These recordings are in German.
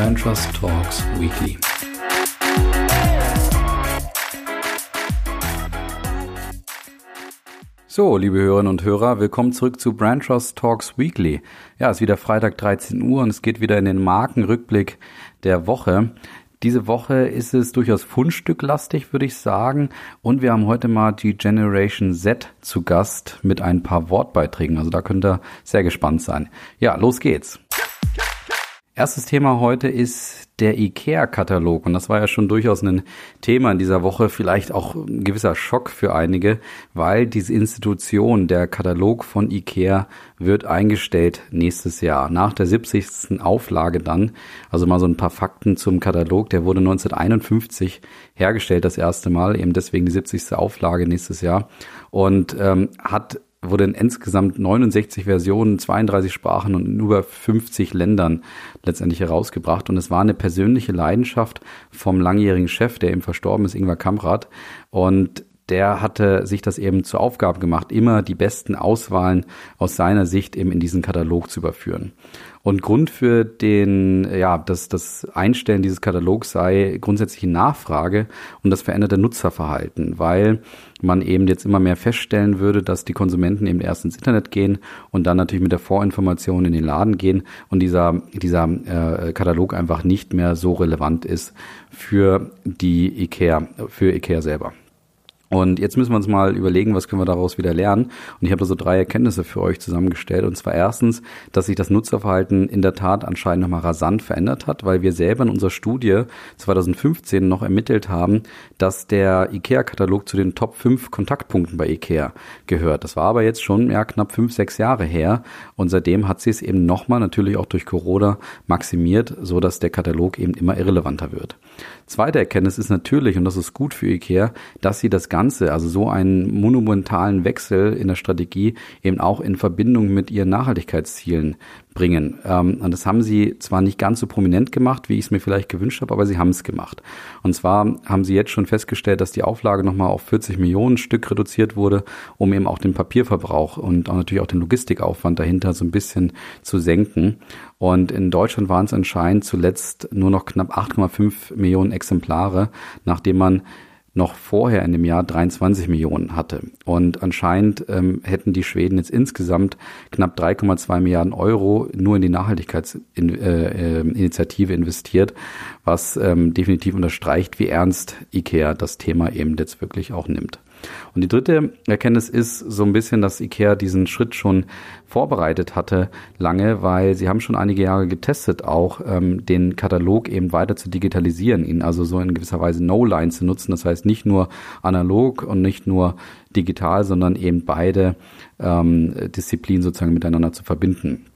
Brand Trust Talks Weekly. So, liebe Hörerinnen und Hörer, willkommen zurück zu Brand Trust Talks Weekly. Ja, es ist wieder Freitag 13 Uhr und es geht wieder in den Markenrückblick der Woche. Diese Woche ist es durchaus fundstücklastig, würde ich sagen. Und wir haben heute mal die Generation Z zu Gast mit ein paar Wortbeiträgen. Also da könnt ihr sehr gespannt sein. Ja, los geht's. Erstes Thema heute ist der IKEA-Katalog. Und das war ja schon durchaus ein Thema in dieser Woche, vielleicht auch ein gewisser Schock für einige, weil diese Institution, der Katalog von IKEA, wird eingestellt nächstes Jahr. Nach der 70. Auflage dann, also mal so ein paar Fakten zum Katalog, der wurde 1951 hergestellt, das erste Mal, eben deswegen die 70. Auflage nächstes Jahr und ähm, hat wurde in insgesamt 69 Versionen, 32 Sprachen und in über 50 Ländern letztendlich herausgebracht. Und es war eine persönliche Leidenschaft vom langjährigen Chef, der eben verstorben ist, Ingvar Kamprad. Und der hatte sich das eben zur Aufgabe gemacht, immer die besten Auswahlen aus seiner Sicht eben in diesen Katalog zu überführen. Und Grund für den, ja, das, das Einstellen dieses Katalogs sei grundsätzliche Nachfrage und das veränderte Nutzerverhalten, weil man eben jetzt immer mehr feststellen würde, dass die Konsumenten eben erst ins Internet gehen und dann natürlich mit der Vorinformation in den Laden gehen und dieser, dieser äh, Katalog einfach nicht mehr so relevant ist für die IKEA, für IKEA selber. Und jetzt müssen wir uns mal überlegen, was können wir daraus wieder lernen. Und ich habe da so drei Erkenntnisse für euch zusammengestellt. Und zwar erstens, dass sich das Nutzerverhalten in der Tat anscheinend nochmal rasant verändert hat, weil wir selber in unserer Studie 2015 noch ermittelt haben, dass der IKEA-Katalog zu den Top 5 Kontaktpunkten bei IKEA gehört. Das war aber jetzt schon ja, knapp fünf, sechs Jahre her. Und seitdem hat sie es eben nochmal, natürlich auch durch Corona, maximiert, so dass der Katalog eben immer irrelevanter wird. Zweite Erkenntnis ist natürlich, und das ist gut für IKEA, dass sie das Ganze, also so einen monumentalen Wechsel in der Strategie eben auch in Verbindung mit ihren Nachhaltigkeitszielen bringen. Ähm, und das haben sie zwar nicht ganz so prominent gemacht, wie ich es mir vielleicht gewünscht habe, aber sie haben es gemacht. Und zwar haben sie jetzt schon festgestellt, dass die Auflage nochmal auf 40 Millionen Stück reduziert wurde, um eben auch den Papierverbrauch und auch natürlich auch den Logistikaufwand dahinter so ein bisschen zu senken. Und in Deutschland waren es anscheinend zuletzt nur noch knapp 8,5 Millionen Exemplare, nachdem man noch vorher in dem Jahr 23 Millionen hatte. Und anscheinend ähm, hätten die Schweden jetzt insgesamt knapp 3,2 Milliarden Euro nur in die Nachhaltigkeitsinitiative äh, ähm, investiert, was ähm, definitiv unterstreicht, wie ernst IKEA das Thema eben jetzt wirklich auch nimmt. Und die dritte Erkenntnis ist so ein bisschen, dass IKEA diesen Schritt schon vorbereitet hatte lange, weil sie haben schon einige Jahre getestet, auch ähm, den Katalog eben weiter zu digitalisieren, ihn also so in gewisser Weise No-Line zu nutzen. Das heißt nicht nur analog und nicht nur digital, sondern eben beide ähm, Disziplinen sozusagen miteinander zu verbinden.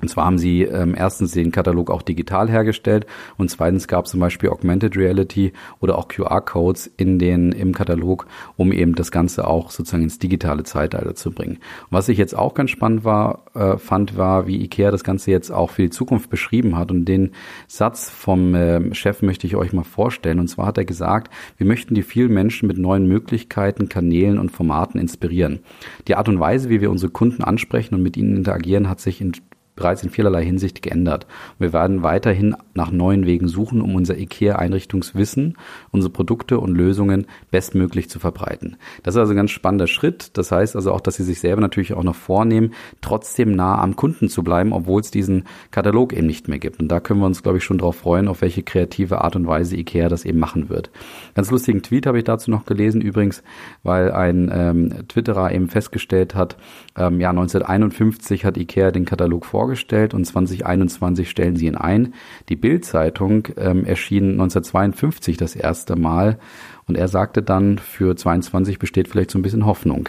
Und zwar haben sie ähm, erstens den Katalog auch digital hergestellt und zweitens gab es zum Beispiel Augmented Reality oder auch QR-Codes in den im Katalog, um eben das Ganze auch sozusagen ins digitale Zeitalter zu bringen. Und was ich jetzt auch ganz spannend war, äh, fand, war, wie IKEA das Ganze jetzt auch für die Zukunft beschrieben hat. Und den Satz vom äh, Chef möchte ich euch mal vorstellen. Und zwar hat er gesagt, wir möchten die vielen Menschen mit neuen Möglichkeiten, Kanälen und Formaten inspirieren. Die Art und Weise, wie wir unsere Kunden ansprechen und mit ihnen interagieren, hat sich in bereits in vielerlei Hinsicht geändert. Wir werden weiterhin nach neuen Wegen suchen, um unser IKEA-Einrichtungswissen, unsere Produkte und Lösungen bestmöglich zu verbreiten. Das ist also ein ganz spannender Schritt. Das heißt also auch, dass sie sich selber natürlich auch noch vornehmen, trotzdem nah am Kunden zu bleiben, obwohl es diesen Katalog eben nicht mehr gibt. Und da können wir uns, glaube ich, schon darauf freuen, auf welche kreative Art und Weise IKEA das eben machen wird. Ganz lustigen Tweet habe ich dazu noch gelesen, übrigens, weil ein ähm, Twitterer eben festgestellt hat, ähm, ja, 1951 hat IKEA den Katalog vorgestellt vorgestellt und 2021 stellen sie ihn ein. Die Bild-Zeitung ähm, erschien 1952 das erste Mal und er sagte dann, für 22 besteht vielleicht so ein bisschen Hoffnung.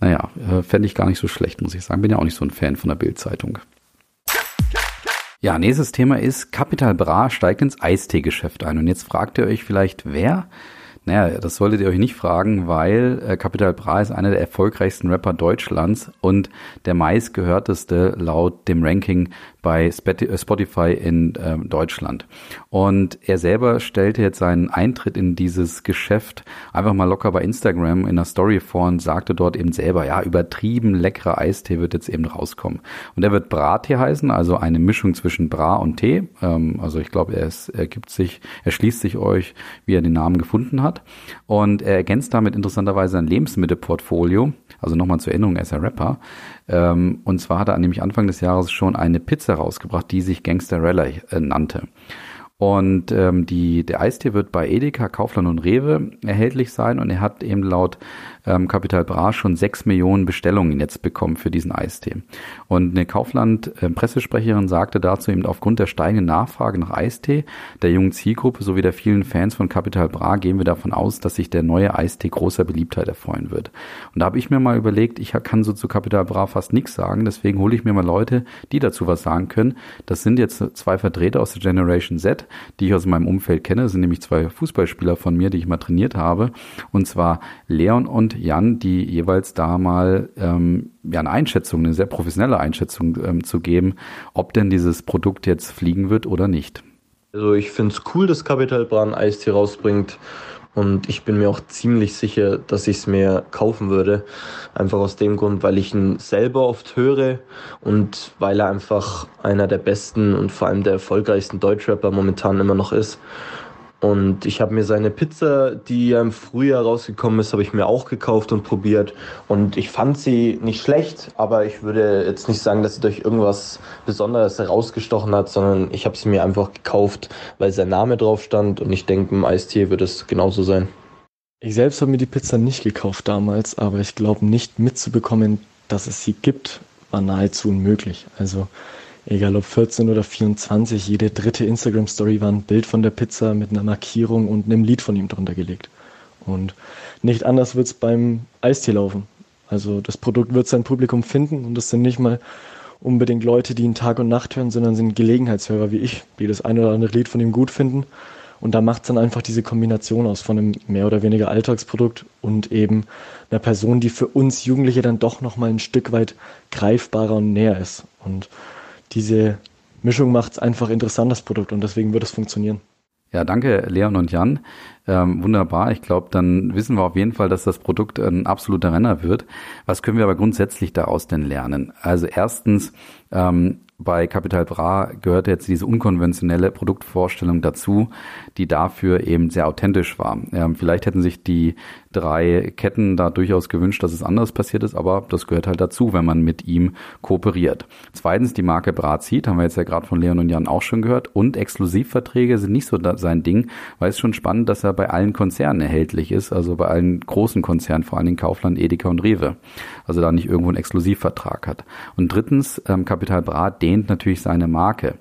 Naja, äh, fände ich gar nicht so schlecht, muss ich sagen. Bin ja auch nicht so ein Fan von der Bild-Zeitung. Ja, nächstes Thema ist, Capital Bra steigt ins Eisteegeschäft ein. Und jetzt fragt ihr euch vielleicht, wer? Naja, das solltet ihr euch nicht fragen, weil äh, Capital Bra ist einer der erfolgreichsten Rapper Deutschlands und der meistgehörteste laut dem Ranking bei äh, Spotify in äh, Deutschland. Und er selber stellte jetzt seinen Eintritt in dieses Geschäft einfach mal locker bei Instagram in einer Story vor und sagte dort eben selber, ja, übertrieben leckerer Eistee wird jetzt eben rauskommen. Und der wird Brattee heißen, also eine Mischung zwischen Bra und Tee. Ähm, also ich glaube, er, er gibt sich, er schließt sich euch, wie er den Namen gefunden hat. Und er ergänzt damit interessanterweise ein Lebensmittelportfolio. Also nochmal zur Erinnerung, er ist ja Rapper. Ähm, und zwar hat er nämlich Anfang des Jahres schon eine Pizza rausgebracht, die sich Gangsterella äh, nannte. Und ähm, die, der Eistee wird bei Edeka, Kaufland und Rewe erhältlich sein und er hat eben laut ähm, Capital Bra schon sechs Millionen Bestellungen jetzt bekommen für diesen Eistee. Und eine Kaufland-Pressesprecherin ähm, sagte dazu eben aufgrund der steigenden Nachfrage nach Eistee, der jungen Zielgruppe sowie der vielen Fans von Capital Bra gehen wir davon aus, dass sich der neue Eistee großer Beliebtheit erfreuen wird. Und da habe ich mir mal überlegt, ich kann so zu Capital Bra fast nichts sagen, deswegen hole ich mir mal Leute, die dazu was sagen können. Das sind jetzt zwei Vertreter aus der Generation Z, die ich aus meinem Umfeld kenne. Das sind nämlich zwei Fußballspieler von mir, die ich mal trainiert habe. Und zwar Leon und Jan, die jeweils da mal ähm, ja, eine Einschätzung, eine sehr professionelle Einschätzung ähm, zu geben, ob denn dieses Produkt jetzt fliegen wird oder nicht. Also ich finde es cool, dass Capital Bran Eistee rausbringt. Und ich bin mir auch ziemlich sicher, dass ich es mir kaufen würde. Einfach aus dem Grund, weil ich ihn selber oft höre und weil er einfach einer der besten und vor allem der erfolgreichsten Deutschrapper momentan immer noch ist. Und ich habe mir seine Pizza, die im Frühjahr rausgekommen ist, habe ich mir auch gekauft und probiert. Und ich fand sie nicht schlecht, aber ich würde jetzt nicht sagen, dass sie durch irgendwas Besonderes herausgestochen hat, sondern ich habe sie mir einfach gekauft, weil sein Name drauf stand. Und ich denke, im Eistee wird es genauso sein. Ich selbst habe mir die Pizza nicht gekauft damals, aber ich glaube nicht mitzubekommen, dass es sie gibt, war nahezu unmöglich. Also egal ob 14 oder 24, jede dritte Instagram-Story war ein Bild von der Pizza mit einer Markierung und einem Lied von ihm drunter gelegt. Und nicht anders wird es beim Eistee laufen. Also das Produkt wird sein Publikum finden und das sind nicht mal unbedingt Leute, die ihn Tag und Nacht hören, sondern sind Gelegenheitshörer wie ich, die das ein oder andere Lied von ihm gut finden. Und da macht es dann einfach diese Kombination aus von einem mehr oder weniger Alltagsprodukt und eben einer Person, die für uns Jugendliche dann doch nochmal ein Stück weit greifbarer und näher ist. Und diese Mischung macht es einfach interessant, das Produkt, und deswegen wird es funktionieren. Ja, danke Leon und Jan. Ähm, wunderbar. Ich glaube, dann wissen wir auf jeden Fall, dass das Produkt ein absoluter Renner wird. Was können wir aber grundsätzlich daraus denn lernen? Also erstens, ähm, bei Capital Bra gehörte jetzt diese unkonventionelle Produktvorstellung dazu, die dafür eben sehr authentisch war. Ähm, vielleicht hätten sich die drei Ketten da durchaus gewünscht, dass es anders passiert ist, aber das gehört halt dazu, wenn man mit ihm kooperiert. Zweitens, die Marke Brazit, haben wir jetzt ja gerade von Leon und Jan auch schon gehört, und Exklusivverträge sind nicht so sein Ding, weil es schon spannend, dass er bei allen Konzernen erhältlich ist, also bei allen großen Konzernen, vor allen Dingen Kaufland, Edeka und Rewe. Also da nicht irgendwo einen Exklusivvertrag hat. Und drittens, ähm, Capital Bra dehnt natürlich seine Marke.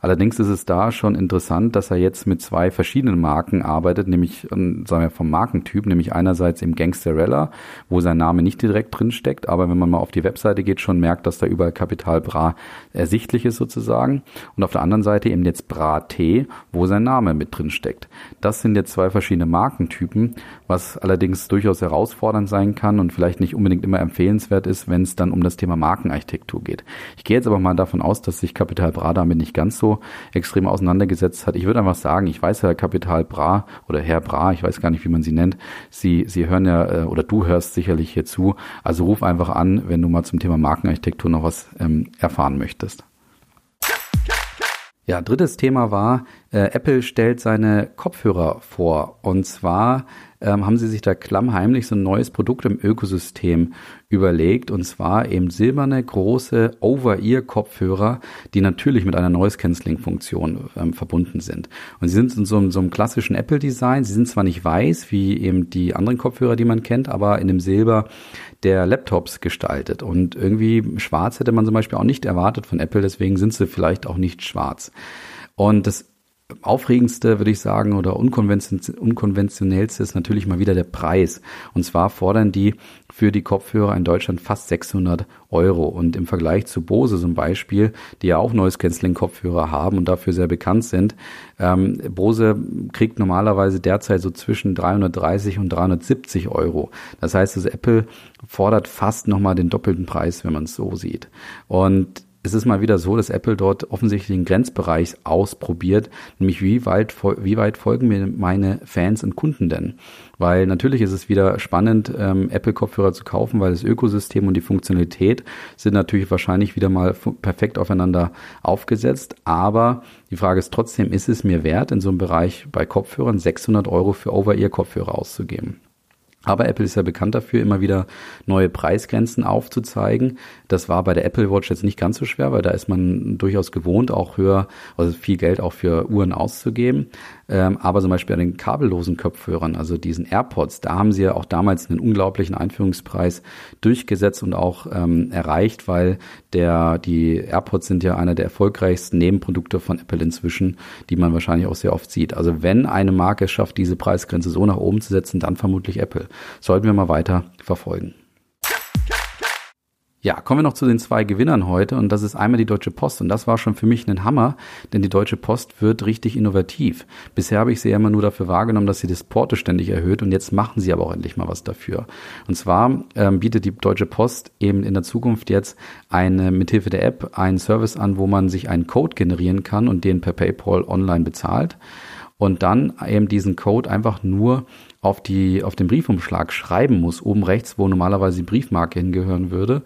Allerdings ist es da schon interessant, dass er jetzt mit zwei verschiedenen Marken arbeitet, nämlich ähm, sagen wir vom Markentyp, nämlich einerseits im Gangsterella, wo sein Name nicht direkt drin steckt, aber wenn man mal auf die Webseite geht, schon merkt, dass da überall Kapital Bra ersichtlich ist sozusagen. Und auf der anderen Seite eben jetzt Bra T, wo sein Name mit drin steckt. Das sind jetzt zwei verschiedene Markentypen, was allerdings durchaus herausfordernd sein kann und vielleicht nicht unbedingt immer empfehlenswert ist, wenn es dann um das Thema Markenarchitektur geht. Ich gehe jetzt aber mal davon aus, dass sich Kapital Bra damit nicht ganz so extrem auseinandergesetzt hat. Ich würde einfach sagen, ich weiß ja, Kapital Bra oder Herr Bra, ich weiß gar nicht, wie man sie nennt, sie, sie hören ja, äh, oder du hörst sicherlich hier zu. Also ruf einfach an, wenn du mal zum Thema Markenarchitektur noch was ähm, erfahren möchtest. Ja, drittes Thema war, äh, Apple stellt seine Kopfhörer vor. Und zwar ähm, haben sie sich da klammheimlich so ein neues Produkt im Ökosystem überlegt. Und zwar eben silberne, große Over-Ear-Kopfhörer, die natürlich mit einer Noise-Canceling-Funktion ähm, verbunden sind. Und sie sind in so, in so einem klassischen Apple-Design. Sie sind zwar nicht weiß, wie eben die anderen Kopfhörer, die man kennt, aber in dem Silber der Laptops gestaltet. Und irgendwie schwarz hätte man zum Beispiel auch nicht erwartet von Apple, deswegen sind sie vielleicht auch nicht schwarz. Und das aufregendste, würde ich sagen, oder unkonventionellste ist natürlich mal wieder der Preis. Und zwar fordern die für die Kopfhörer in Deutschland fast 600 Euro. Und im Vergleich zu Bose zum Beispiel, die ja auch Noise Cancelling Kopfhörer haben und dafür sehr bekannt sind, ähm, Bose kriegt normalerweise derzeit so zwischen 330 und 370 Euro. Das heißt, dass Apple fordert fast nochmal den doppelten Preis, wenn man es so sieht. Und es ist mal wieder so, dass Apple dort offensichtlich den Grenzbereich ausprobiert, nämlich wie weit, wie weit folgen mir meine Fans und Kunden denn? Weil natürlich ist es wieder spannend, ähm, Apple-Kopfhörer zu kaufen, weil das Ökosystem und die Funktionalität sind natürlich wahrscheinlich wieder mal perfekt aufeinander aufgesetzt. Aber die Frage ist trotzdem, ist es mir wert, in so einem Bereich bei Kopfhörern 600 Euro für Over-Ear-Kopfhörer auszugeben? Aber Apple ist ja bekannt dafür, immer wieder neue Preisgrenzen aufzuzeigen. Das war bei der Apple Watch jetzt nicht ganz so schwer, weil da ist man durchaus gewohnt, auch höher, also viel Geld auch für Uhren auszugeben. Ähm, aber zum Beispiel an den kabellosen Kopfhörern, also diesen AirPods, da haben sie ja auch damals einen unglaublichen Einführungspreis durchgesetzt und auch ähm, erreicht, weil der, die AirPods sind ja einer der erfolgreichsten Nebenprodukte von Apple inzwischen, die man wahrscheinlich auch sehr oft sieht. Also wenn eine Marke schafft, diese Preisgrenze so nach oben zu setzen, dann vermutlich Apple. Sollten wir mal weiter verfolgen. Ja, kommen wir noch zu den zwei Gewinnern heute und das ist einmal die Deutsche Post und das war schon für mich ein Hammer, denn die Deutsche Post wird richtig innovativ. Bisher habe ich sie ja immer nur dafür wahrgenommen, dass sie das Porto ständig erhöht und jetzt machen sie aber auch endlich mal was dafür. Und zwar ähm, bietet die Deutsche Post eben in der Zukunft jetzt eine mithilfe der App einen Service an, wo man sich einen Code generieren kann und den per PayPal online bezahlt und dann eben diesen Code einfach nur auf, die, auf den Briefumschlag schreiben muss, oben rechts, wo normalerweise die Briefmarke hingehören würde.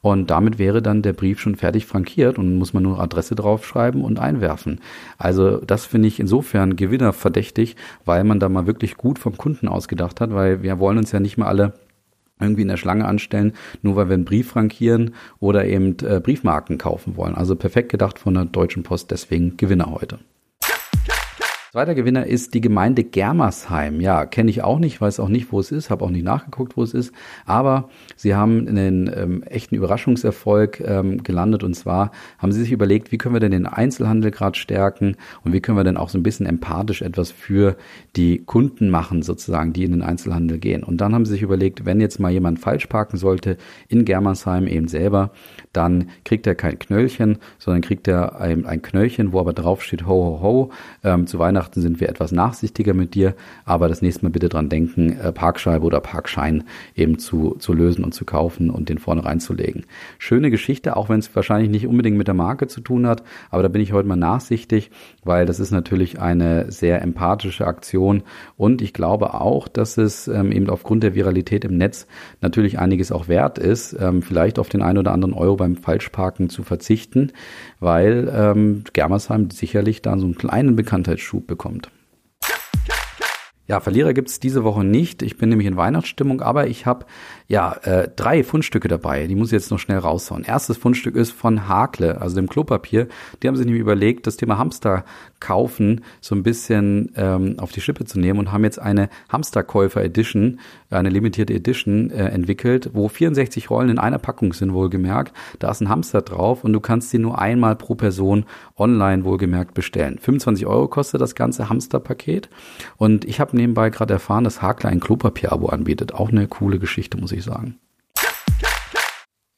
Und damit wäre dann der Brief schon fertig frankiert und muss man nur Adresse draufschreiben und einwerfen. Also das finde ich insofern gewinnerverdächtig, weil man da mal wirklich gut vom Kunden ausgedacht hat, weil wir wollen uns ja nicht mehr alle irgendwie in der Schlange anstellen, nur weil wir einen Brief frankieren oder eben äh, Briefmarken kaufen wollen. Also perfekt gedacht von der Deutschen Post, deswegen Gewinner heute. Zweiter Gewinner ist die Gemeinde Germersheim. Ja, kenne ich auch nicht, weiß auch nicht, wo es ist, habe auch nicht nachgeguckt, wo es ist. Aber sie haben einen ähm, echten Überraschungserfolg ähm, gelandet. Und zwar haben sie sich überlegt, wie können wir denn den Einzelhandel gerade stärken und wie können wir denn auch so ein bisschen empathisch etwas für die Kunden machen, sozusagen, die in den Einzelhandel gehen. Und dann haben sie sich überlegt, wenn jetzt mal jemand falsch parken sollte in Germersheim eben selber, dann kriegt er kein Knöllchen, sondern kriegt er ein, ein Knöllchen, wo aber drauf steht, ho, ho, ho, ähm, zu Weihnachten Weihnachten sind wir etwas nachsichtiger mit dir, aber das nächste Mal bitte dran denken, äh, Parkscheibe oder Parkschein eben zu, zu lösen und zu kaufen und den vorne reinzulegen. Schöne Geschichte, auch wenn es wahrscheinlich nicht unbedingt mit der Marke zu tun hat, aber da bin ich heute mal nachsichtig, weil das ist natürlich eine sehr empathische Aktion und ich glaube auch, dass es ähm, eben aufgrund der Viralität im Netz natürlich einiges auch wert ist, ähm, vielleicht auf den einen oder anderen Euro beim Falschparken zu verzichten, weil ähm, Germersheim sicherlich da so einen kleinen Bekanntheitsschub bekommt. Ja, Verlierer gibt's diese Woche nicht. Ich bin nämlich in Weihnachtsstimmung, aber ich habe ja äh, drei Fundstücke dabei. Die muss ich jetzt noch schnell raushauen. Erstes Fundstück ist von Hakle, also dem Klopapier. Die haben sich nämlich überlegt, das Thema Hamster kaufen so ein bisschen ähm, auf die Schippe zu nehmen und haben jetzt eine Hamsterkäufer Edition, eine limitierte Edition äh, entwickelt, wo 64 Rollen in einer Packung sind, wohlgemerkt. Da ist ein Hamster drauf und du kannst sie nur einmal pro Person online wohlgemerkt bestellen. 25 Euro kostet das ganze Hamsterpaket und ich habe nebenbei gerade erfahren, dass Hakler ein Klopapier-Abo anbietet. Auch eine coole Geschichte, muss ich sagen.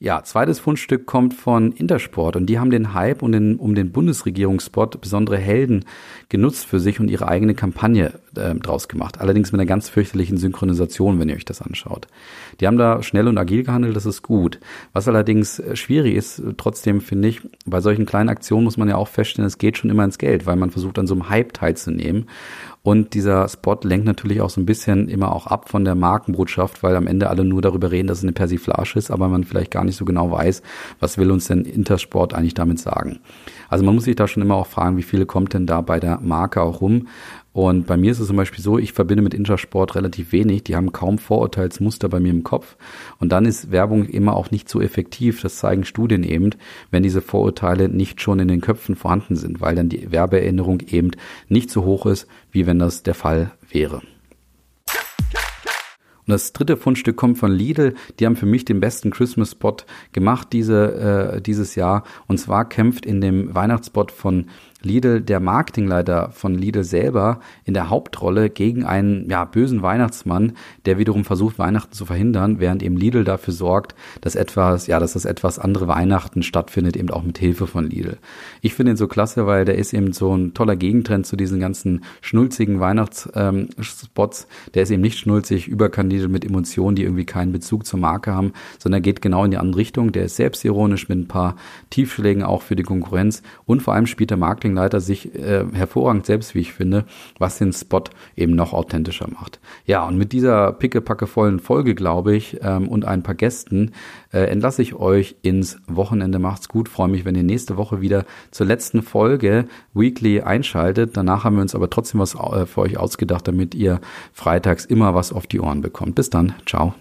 Ja, zweites Fundstück kommt von Intersport und die haben den Hype und den, um den Bundesregierungsspot besondere Helden genutzt für sich und ihre eigene Kampagne äh, draus gemacht. Allerdings mit einer ganz fürchterlichen Synchronisation, wenn ihr euch das anschaut. Die haben da schnell und agil gehandelt, das ist gut. Was allerdings äh, schwierig ist, äh, trotzdem finde ich, bei solchen kleinen Aktionen muss man ja auch feststellen, es geht schon immer ins Geld, weil man versucht an so einem Hype teilzunehmen. Und dieser Spot lenkt natürlich auch so ein bisschen immer auch ab von der Markenbotschaft, weil am Ende alle nur darüber reden, dass es eine Persiflage ist, aber man vielleicht gar nicht so genau weiß, was will uns denn Intersport eigentlich damit sagen. Also man muss sich da schon immer auch fragen, wie viele kommt denn da bei der Marke auch rum. Und bei mir ist es zum Beispiel so, ich verbinde mit Intersport relativ wenig. Die haben kaum Vorurteilsmuster bei mir im Kopf. Und dann ist Werbung immer auch nicht so effektiv. Das zeigen Studien eben, wenn diese Vorurteile nicht schon in den Köpfen vorhanden sind, weil dann die Werbeerinnerung eben nicht so hoch ist, wie wenn das der Fall wäre. Und das dritte Fundstück kommt von Lidl. Die haben für mich den besten Christmas-Spot gemacht diese, äh, dieses Jahr. Und zwar kämpft in dem Weihnachtsspot von Lidl, der Marketingleiter von Lidl selber, in der Hauptrolle gegen einen ja, bösen Weihnachtsmann, der wiederum versucht, Weihnachten zu verhindern, während eben Lidl dafür sorgt, dass etwas, ja, dass das etwas andere Weihnachten stattfindet, eben auch mit Hilfe von Lidl. Ich finde ihn so klasse, weil der ist eben so ein toller Gegentrend zu diesen ganzen schnulzigen Weihnachtsspots. Ähm, der ist eben nicht schnulzig, überkandidelt mit Emotionen, die irgendwie keinen Bezug zur Marke haben, sondern geht genau in die andere Richtung. Der ist selbstironisch mit ein paar Tiefschlägen auch für die Konkurrenz und vor allem spielt der Marketingleiter sich äh, hervorragend selbst, wie ich finde, was den Spot eben noch authentischer macht. Ja, und mit dieser pickepackevollen Folge, glaube ich, ähm, und ein paar Gästen äh, entlasse ich euch ins Wochenende. Macht's gut, freue mich, wenn ihr nächste Woche wieder zur letzten Folge Weekly einschaltet. Danach haben wir uns aber trotzdem was äh, für euch ausgedacht, damit ihr freitags immer was auf die Ohren bekommt. Bis dann, ciao.